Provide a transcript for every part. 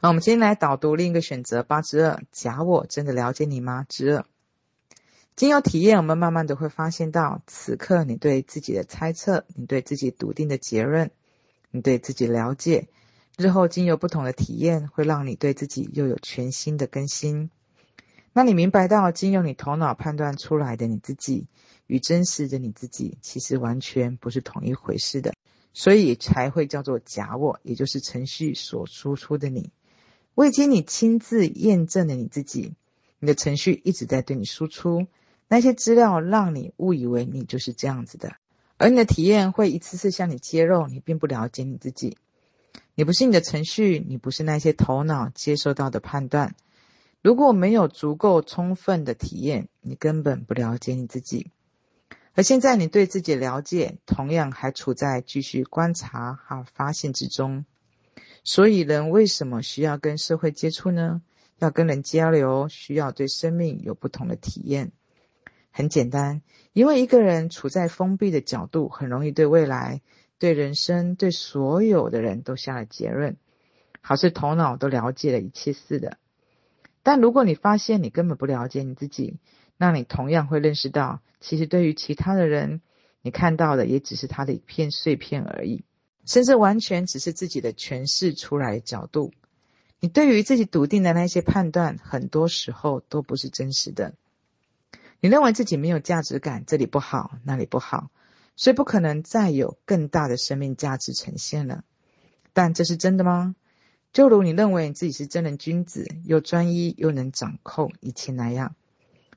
那我们今天来导读另一个选择八之二，假我真的了解你吗？之二，经由体验，我们慢慢的会发现到，此刻你对自己的猜测，你对自己笃定的结论，你对自己了解，日后经由不同的体验，会让你对自己又有全新的更新。那你明白到，经由你头脑判断出来的你自己，与真实的你自己，其实完全不是同一回事的，所以才会叫做假我，也就是程序所输出的你。未经你亲自验证的你自己，你的程序一直在对你输出那些资料，让你误以为你就是这样子的，而你的体验会一次次向你揭露，你并不了解你自己，你不是你的程序，你不是那些头脑接收到的判断。如果没有足够充分的体验，你根本不了解你自己。而现在你对自己的了解，同样还处在继续观察和发现之中。所以，人为什么需要跟社会接触呢？要跟人交流，需要对生命有不同的体验。很简单，因为一个人处在封闭的角度，很容易对未来、对人生、对所有的人都下了结论，好似头脑都了解了一切似的。但如果你发现你根本不了解你自己，那你同样会认识到，其实对于其他的人，你看到的也只是他的一片碎片而已。甚至完全只是自己的诠释出来的角度，你对于自己笃定的那些判断，很多时候都不是真实的。你认为自己没有价值感，这里不好，那里不好，所以不可能再有更大的生命价值呈现了。但这是真的吗？就如你认为你自己是正人君子，又专一又能掌控一切那样，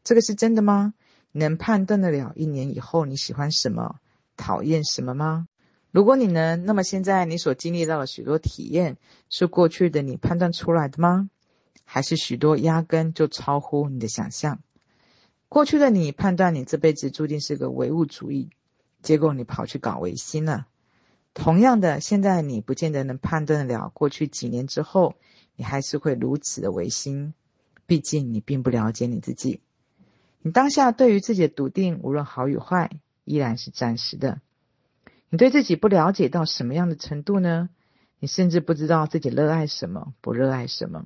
这个是真的吗？能判断得了一年以后你喜欢什么，讨厌什么吗？如果你能，那么现在你所经历到的许多体验，是过去的你判断出来的吗？还是许多压根就超乎你的想象？过去的你判断你这辈子注定是个唯物主义，结果你跑去搞唯心了。同样的，现在你不见得能判断得了过去几年之后，你还是会如此的唯心。毕竟你并不了解你自己，你当下对于自己的笃定，无论好与坏，依然是暂时的。你对自己不了解到什么样的程度呢？你甚至不知道自己热爱什么，不热爱什么，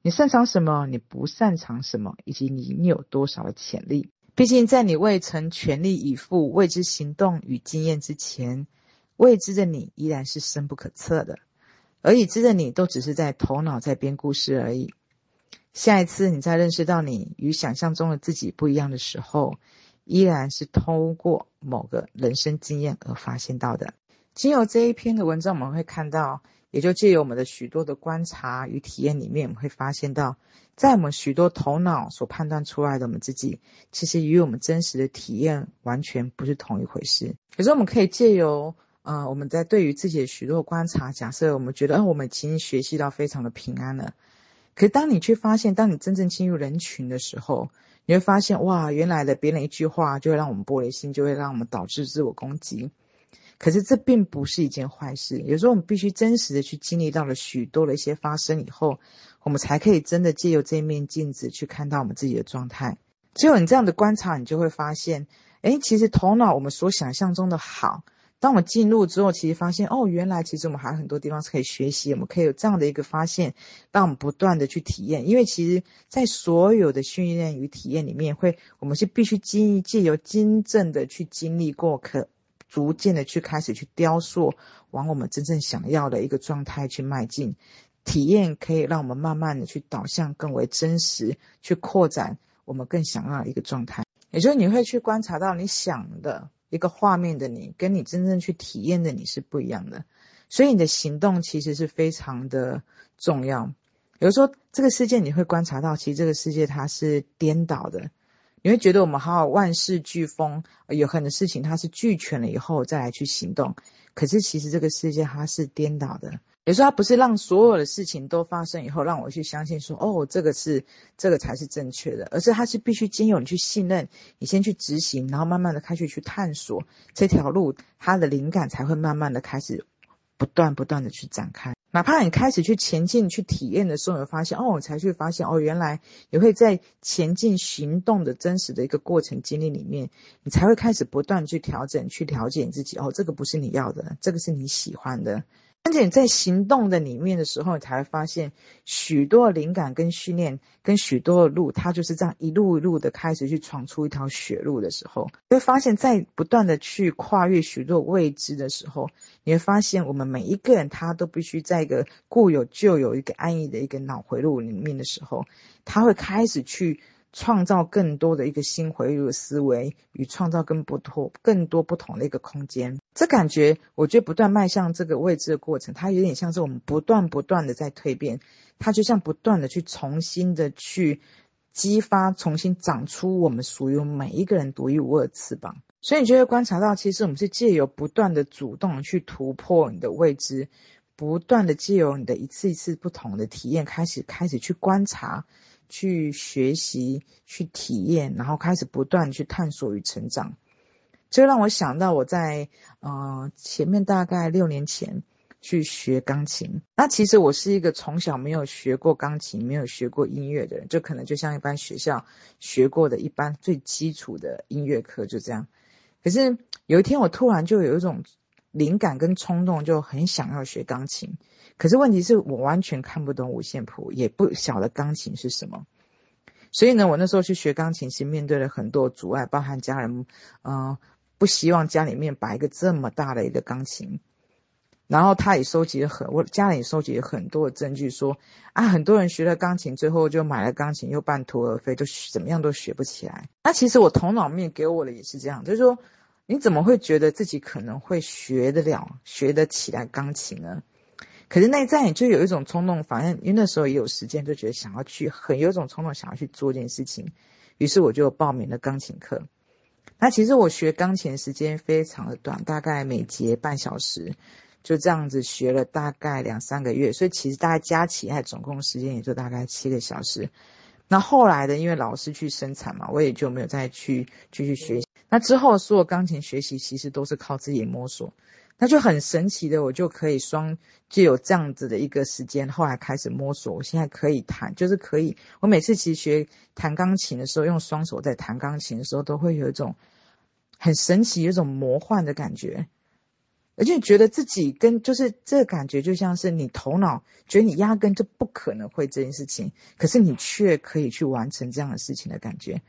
你擅长什么，你不擅长什么，以及你有多少的潜力。毕竟，在你未曾全力以赴为之行动与经验之前，未知的你依然是深不可测的，而已知的你都只是在头脑在编故事而已。下一次你再认识到你与想象中的自己不一样的时候，依然是通过某个人生经验而发现到的。经由这一篇的文章，我们会看到，也就借由我们的许多的观察与体验里面，我们会发现到，在我们许多头脑所判断出来的我们自己，其实与我们真实的体验完全不是同一回事。可是我们可以借由，呃，我们在对于自己的许多观察，假设我们觉得，嗯，我们已经学习到非常的平安了。可是当你去发现，当你真正进入人群的时候，你会发现，哇，原来的别人一句话就会让我们玻璃心，就会让我们导致自我攻击。可是这并不是一件坏事。有时候我们必须真实的去经历到了许多的一些发生以后，我们才可以真的借由这面镜子去看到我们自己的状态。只有你这样的观察，你就会发现，诶，其实头脑我们所想象中的好。当我们进入之后，其实发现哦，原来其实我们还有很多地方是可以学习，我们可以有这样的一个发现，让我们不断的去体验。因为其实，在所有的训练与体验里面，会我们是必须经借由真正的去经历过，可逐渐的去开始去雕塑，往我们真正想要的一个状态去迈进。体验可以让我们慢慢的去导向更为真实，去扩展我们更想要的一个状态。也就是你会去观察到你想的。一个画面的你，跟你真正去体验的你是不一样的，所以你的行动其实是非常的重要。比如说，这个世界你会观察到，其实这个世界它是颠倒的，你会觉得我们好好万事俱丰，有很多事情它是俱全了以后再来去行动，可是其实这个世界它是颠倒的。有时候他不是让所有的事情都发生以后，让我去相信说，哦，这个是这个才是正确的，而是他是必须经由你去信任，你先去执行，然后慢慢的开始去探索这条路，它的灵感才会慢慢的开始不断不断的去展开。哪怕你开始去前进去体验的时候，你会发现，哦，我才去发现，哦，原来也会在前进行动的真实的一个过程经历里面，你才会开始不断去调整，去了解你自己。哦，这个不是你要的，这个是你喜欢的。而且你在行动的里面的时候，你才会发现许多灵感跟训练，跟许多的路，它就是这样一路一路的开始去闯出一条血路的时候，你会发现，在不断的去跨越许多未知的时候，你会发现，我们每一个人他都必须在一个固有旧有一个安逸的一个脑回路里面的时候，他会开始去。创造更多的一个新回路的思维，与创造更不同、更多不同的一个空间。这感觉，我觉得不断迈向这个位置的过程，它有点像是我们不断不断的在蜕变，它就像不断的去重新的去激发、重新长出我们属于每一个人独一无二的翅膀。所以，你就会观察到，其实我们是借由不断的主动去突破你的未知，不断的借由你的一次一次不同的体验，开始开始去观察。去学习、去体验，然后开始不断去探索与成长，这让我想到我在呃前面大概六年前去学钢琴。那其实我是一个从小没有学过钢琴、没有学过音乐的人，就可能就像一般学校学过的一般最基础的音乐课就这样。可是有一天，我突然就有一种灵感跟冲动，就很想要学钢琴。可是问题是我完全看不懂五线谱，也不晓得钢琴是什么，所以呢，我那时候去学钢琴是面对了很多阻碍，包含家人，嗯、呃，不希望家里面摆一个这么大的一个钢琴，然后他也收集了很，我家人也收集了很多的证据说，啊，很多人学了钢琴，最后就买了钢琴又半途而废，都怎么样都学不起来。那其实我头脑面给我的也是这样，就是说，你怎么会觉得自己可能会学得了、学得起来钢琴呢？可是内在就有一种冲动，反正因为那时候也有时间，就觉得想要去，很有一种冲动想要去做这件事情，于是我就报名了钢琴课。那其实我学钢琴时间非常的短，大概每节半小时，就这样子学了大概两三个月，所以其实大概加起来总共时间也就大概七个小时。那后来的，因为老师去生产嘛，我也就没有再去继续学习。那之后所有钢琴学习其实都是靠自己摸索。那就很神奇的，我就可以双就有这样子的一个时间，后来开始摸索，我现在可以弹，就是可以。我每次其实学弹钢琴的时候，用双手在弹钢琴的时候，都会有一种很神奇、有一种魔幻的感觉，而且觉得自己跟就是这感觉，就像是你头脑觉得你压根就不可能会这件事情，可是你却可以去完成这样的事情的感觉。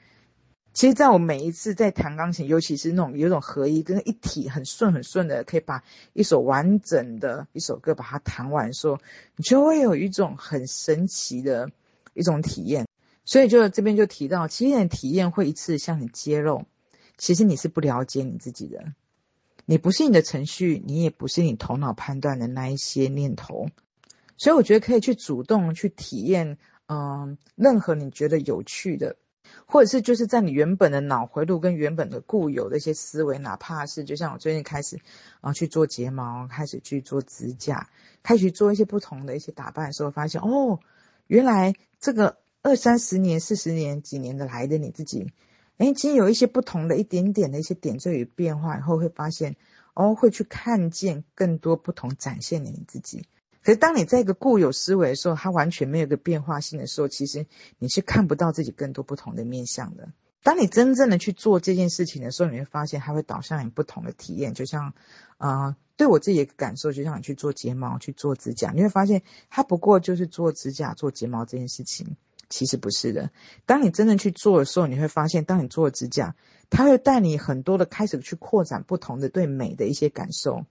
其实，在我每一次在弹钢琴，尤其是那种有种合一跟一体很顺很顺的，可以把一首完整的一首歌把它弹完的时候，你就会有一种很神奇的一种体验。所以，就这边就提到，其实你的体验会一次向你揭露，其实你是不了解你自己的，你不是你的程序，你也不是你头脑判断的那一些念头。所以，我觉得可以去主动去体验，嗯，任何你觉得有趣的。或者是就是在你原本的脑回路跟原本的固有的一些思维，哪怕是就像我最近开始啊去做睫毛，开始去做指甲，开始做一些不同的一些打扮的时候，发现哦，原来这个二三十年、四十年、几年的来的你自己，哎，已经有一些不同的一点点的一些点缀与变化以后，会发现哦，会去看见更多不同展现的你自己。可是，当你在一个固有思维的时候，它完全没有一个变化性的时候，其实你是看不到自己更多不同的面向的。当你真正的去做这件事情的时候，你会发现它会导向你不同的体验。就像，啊、呃，对我自己的感受，就像你去做睫毛、去做指甲，你会发现它不过就是做指甲、做睫毛这件事情，其实不是的。当你真正去做的时候，你会发现，当你做指甲，它会带你很多的开始去扩展不同的对美的一些感受。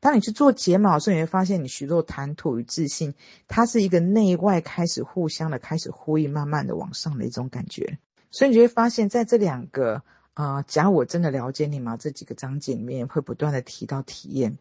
当你去做睫毛的时候，你会发现你许多谈吐与自信，它是一个内外开始互相的开始呼应，慢慢的往上的一种感觉。所以你就会发现，在这两个呃，假如我真的了解你吗？这几个章节里面会不断的提到体验。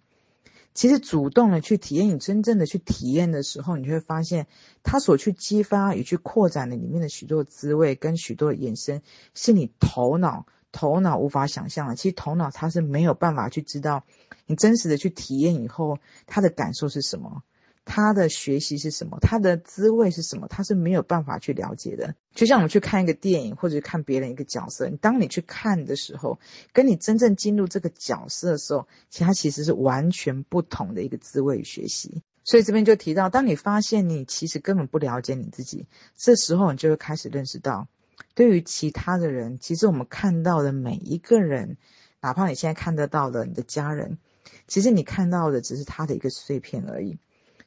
其实主动的去体验，你真正的去体验的时候，你就会发现，它所去激发与去扩展的里面的许多滋味跟许多的衍生，是你头脑。头脑无法想象的，其实头脑它是没有办法去知道你真实的去体验以后，它的感受是什么，它的学习是什么，它的滋味是什么，它是没有办法去了解的。就像我们去看一个电影，或者是看别人一个角色，当你去看的时候，跟你真正进入这个角色的时候，其实它其实是完全不同的一个滋味与学习。所以这边就提到，当你发现你其实根本不了解你自己，这时候你就会开始认识到。对于其他的人，其实我们看到的每一个人，哪怕你现在看得到的你的家人，其实你看到的只是他的一个碎片而已，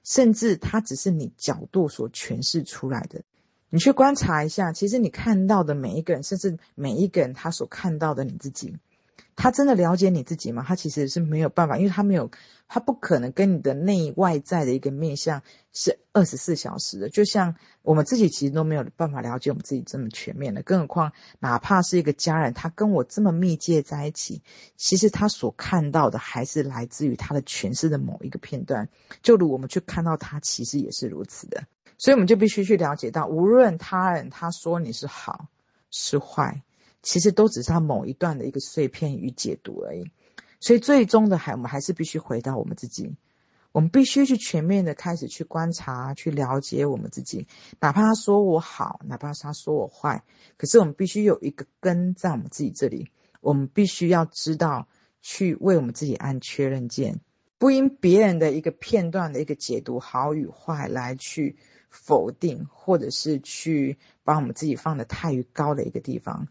甚至他只是你角度所诠释出来的。你去观察一下，其实你看到的每一个人，甚至每一个人他所看到的你自己。他真的了解你自己吗？他其实是没有办法，因为他没有，他不可能跟你的内外在的一个面向是二十四小时的。就像我们自己其实都没有办法了解我们自己这么全面的，更何况哪怕是一个家人，他跟我这么密切在一起，其实他所看到的还是来自于他的诠释的某一个片段。就如我们去看到他，其实也是如此的。所以我们就必须去了解到，无论他人他说你是好是坏。其实都只是他某一段的一个碎片与解读而已，所以最终的还我们还是必须回到我们自己，我们必须去全面的开始去观察、去了解我们自己。哪怕他说我好，哪怕他说我坏，可是我们必须有一个根在我们自己这里，我们必须要知道去为我们自己按确认键，不因别人的一个片段的一个解读好与坏来去否定，或者是去把我们自己放得太于高的一个地方。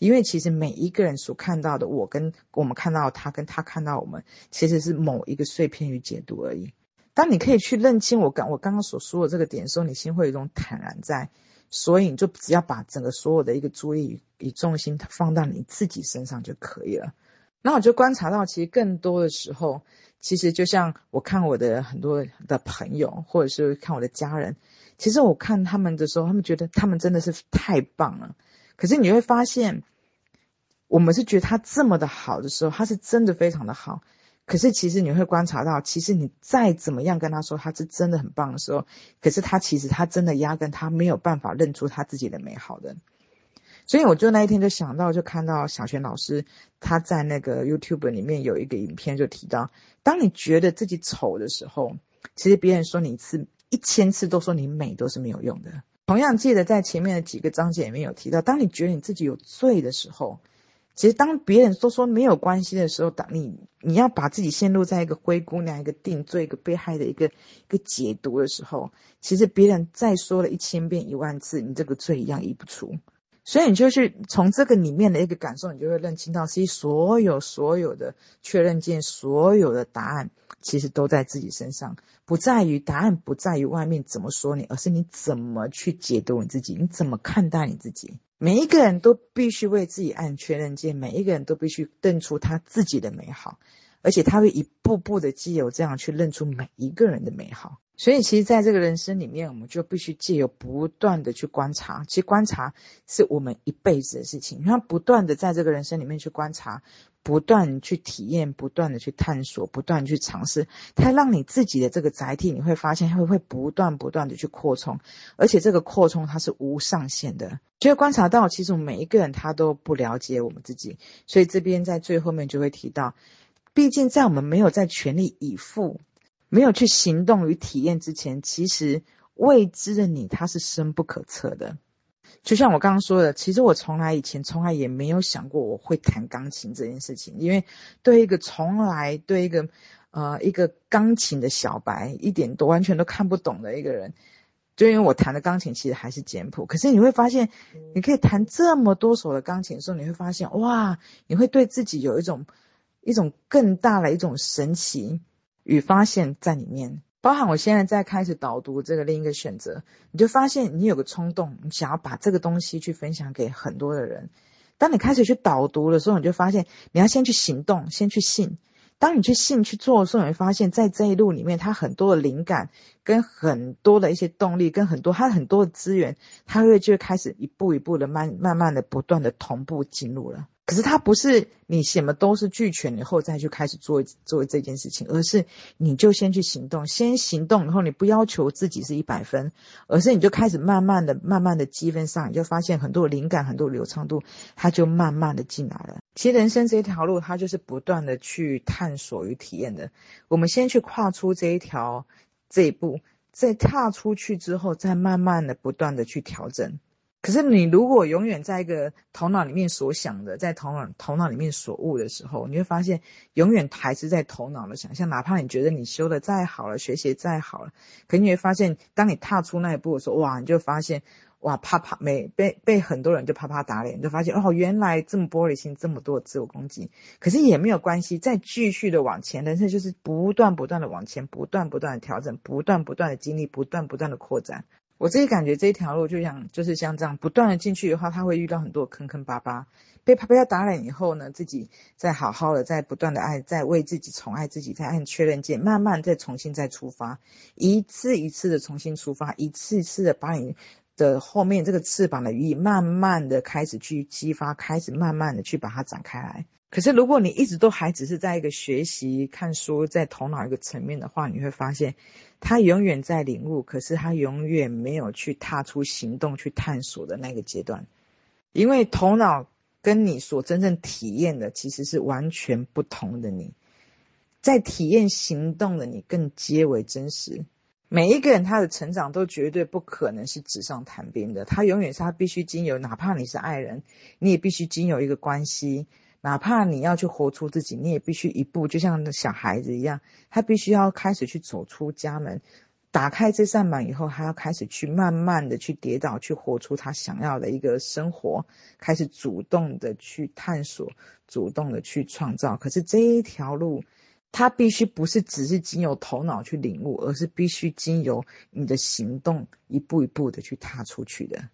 因为其实每一个人所看到的我跟我们看到他跟他看到我们，其实是某一个碎片与解读而已。当你可以去认清我刚我刚刚所说的这个点的时候，你心会有一种坦然在，所以你就只要把整个所有的一个注意与重心放到你自己身上就可以了。那我就观察到，其实更多的时候，其实就像我看我的很多的朋友，或者是看我的家人，其实我看他们的时候，他们觉得他们真的是太棒了。可是你会发现，我们是觉得他这么的好的时候，他是真的非常的好。可是其实你会观察到，其实你再怎么样跟他说他是真的很棒的时候，可是他其实他真的压根他没有办法认出他自己的美好的。所以我就那一天就想到，就看到小泉老师他在那个 YouTube 里面有一个影片，就提到，当你觉得自己丑的时候，其实别人说你一次一千次都说你美都是没有用的。同样记得在前面的几个章节里面有提到，当你觉得你自己有罪的时候，其实当别人都说没有关系的时候，当你你要把自己陷入在一个灰姑娘、一个定罪、一个被害的一个一个解读的时候，其实别人再说了一千遍一万次，你这个罪一样移不出。所以你就去从这个里面的一个感受，你就会认清到，其实所有所有的确认键，所有的答案。其实都在自己身上，不在于答案，不在于外面怎么说你，而是你怎么去解读你自己，你怎么看待你自己。每一个人都必须为自己按确认键，每一个人都必须认出他自己的美好，而且他会一步步的借由这样去认出每一个人的美好。所以，其实在这个人生里面，我们就必须借由不断的去观察。其实观察是我们一辈子的事情，然后不断的在这个人生里面去观察。不断去体验，不断的去探索，不断去尝试，它让你自己的这个载体，你会发现会会不断不断的去扩充，而且这个扩充它是无上限的。就会观察到，其实我们每一个人他都不了解我们自己，所以这边在最后面就会提到，毕竟在我们没有在全力以赴，没有去行动与体验之前，其实未知的你，它是深不可测的。就像我刚刚说的，其实我从来以前从来也没有想过我会弹钢琴这件事情，因为对一个从来对一个呃一个钢琴的小白一点都完全都看不懂的一个人，就因为我弹的钢琴其实还是简谱，可是你会发现，你可以弹这么多首的钢琴的时候，你会发现哇，你会对自己有一种一种更大的一种神奇与发现在里面。包含我现在在开始导读这个另一个选择，你就发现你有个冲动，你想要把这个东西去分享给很多的人。当你开始去导读的时候，你就发现你要先去行动，先去信。当你去信去做的时候，你会发现在这一路里面，它很多的灵感跟很多的一些动力，跟很多它很多的资源，它会就会开始一步一步的慢慢慢的不断的同步进入了。可是它不是你什么都是俱全以后再去开始做做这件事情，而是你就先去行动，先行动，然后你不要求自己是一百分，而是你就开始慢慢的、慢慢的积分上，你就发现很多灵感、很多流畅度，它就慢慢的进来了。其实人生这一条路，它就是不断的去探索与体验的。我们先去跨出这一条这一步，再踏出去之后，再慢慢的、不断的去调整。可是你如果永远在一个头脑里面所想的，在头脑头脑里面所悟的时候，你会发现永远还是在头脑的想象。哪怕你觉得你修的再好了，学习再好了，可你会发现，当你踏出那一步的时候，哇，你就发现，哇，啪啪，没被被很多人就啪啪打脸，就发现哦，原来这么玻璃心，这么多自我攻击。可是也没有关系，再继续的往前，人生就是不断不断的往前，不断不断的调整，不断不断的经历，不断不断的扩展。我自己感觉这一条路就像就是像这样，不断的进去的话，他会遇到很多坑坑巴巴。被啪啪打脸以后呢，自己再好好的，再不断的爱，再为自己宠爱自己，再按确认键，慢慢再重新再出发，一次一次的重新出发，一次一次的把你。的后面这个翅膀的羽翼，慢慢的开始去激发，开始慢慢的去把它展开来。可是如果你一直都还只是在一个学习、看书，在头脑一个层面的话，你会发现，他永远在领悟，可是他永远没有去踏出行动去探索的那个阶段，因为头脑跟你所真正体验的其实是完全不同的你，在体验行动的你更皆为真实。每一个人他的成长都绝对不可能是纸上谈兵的，他永远是他必须经由，哪怕你是爱人，你也必须经由一个关系，哪怕你要去活出自己，你也必须一步，就像小孩子一样，他必须要开始去走出家门，打开这扇门以后，他要开始去慢慢的去跌倒，去活出他想要的一个生活，开始主动的去探索，主动的去创造。可是这一条路。它必须不是只是经由头脑去领悟，而是必须经由你的行动一步一步的去踏出去的。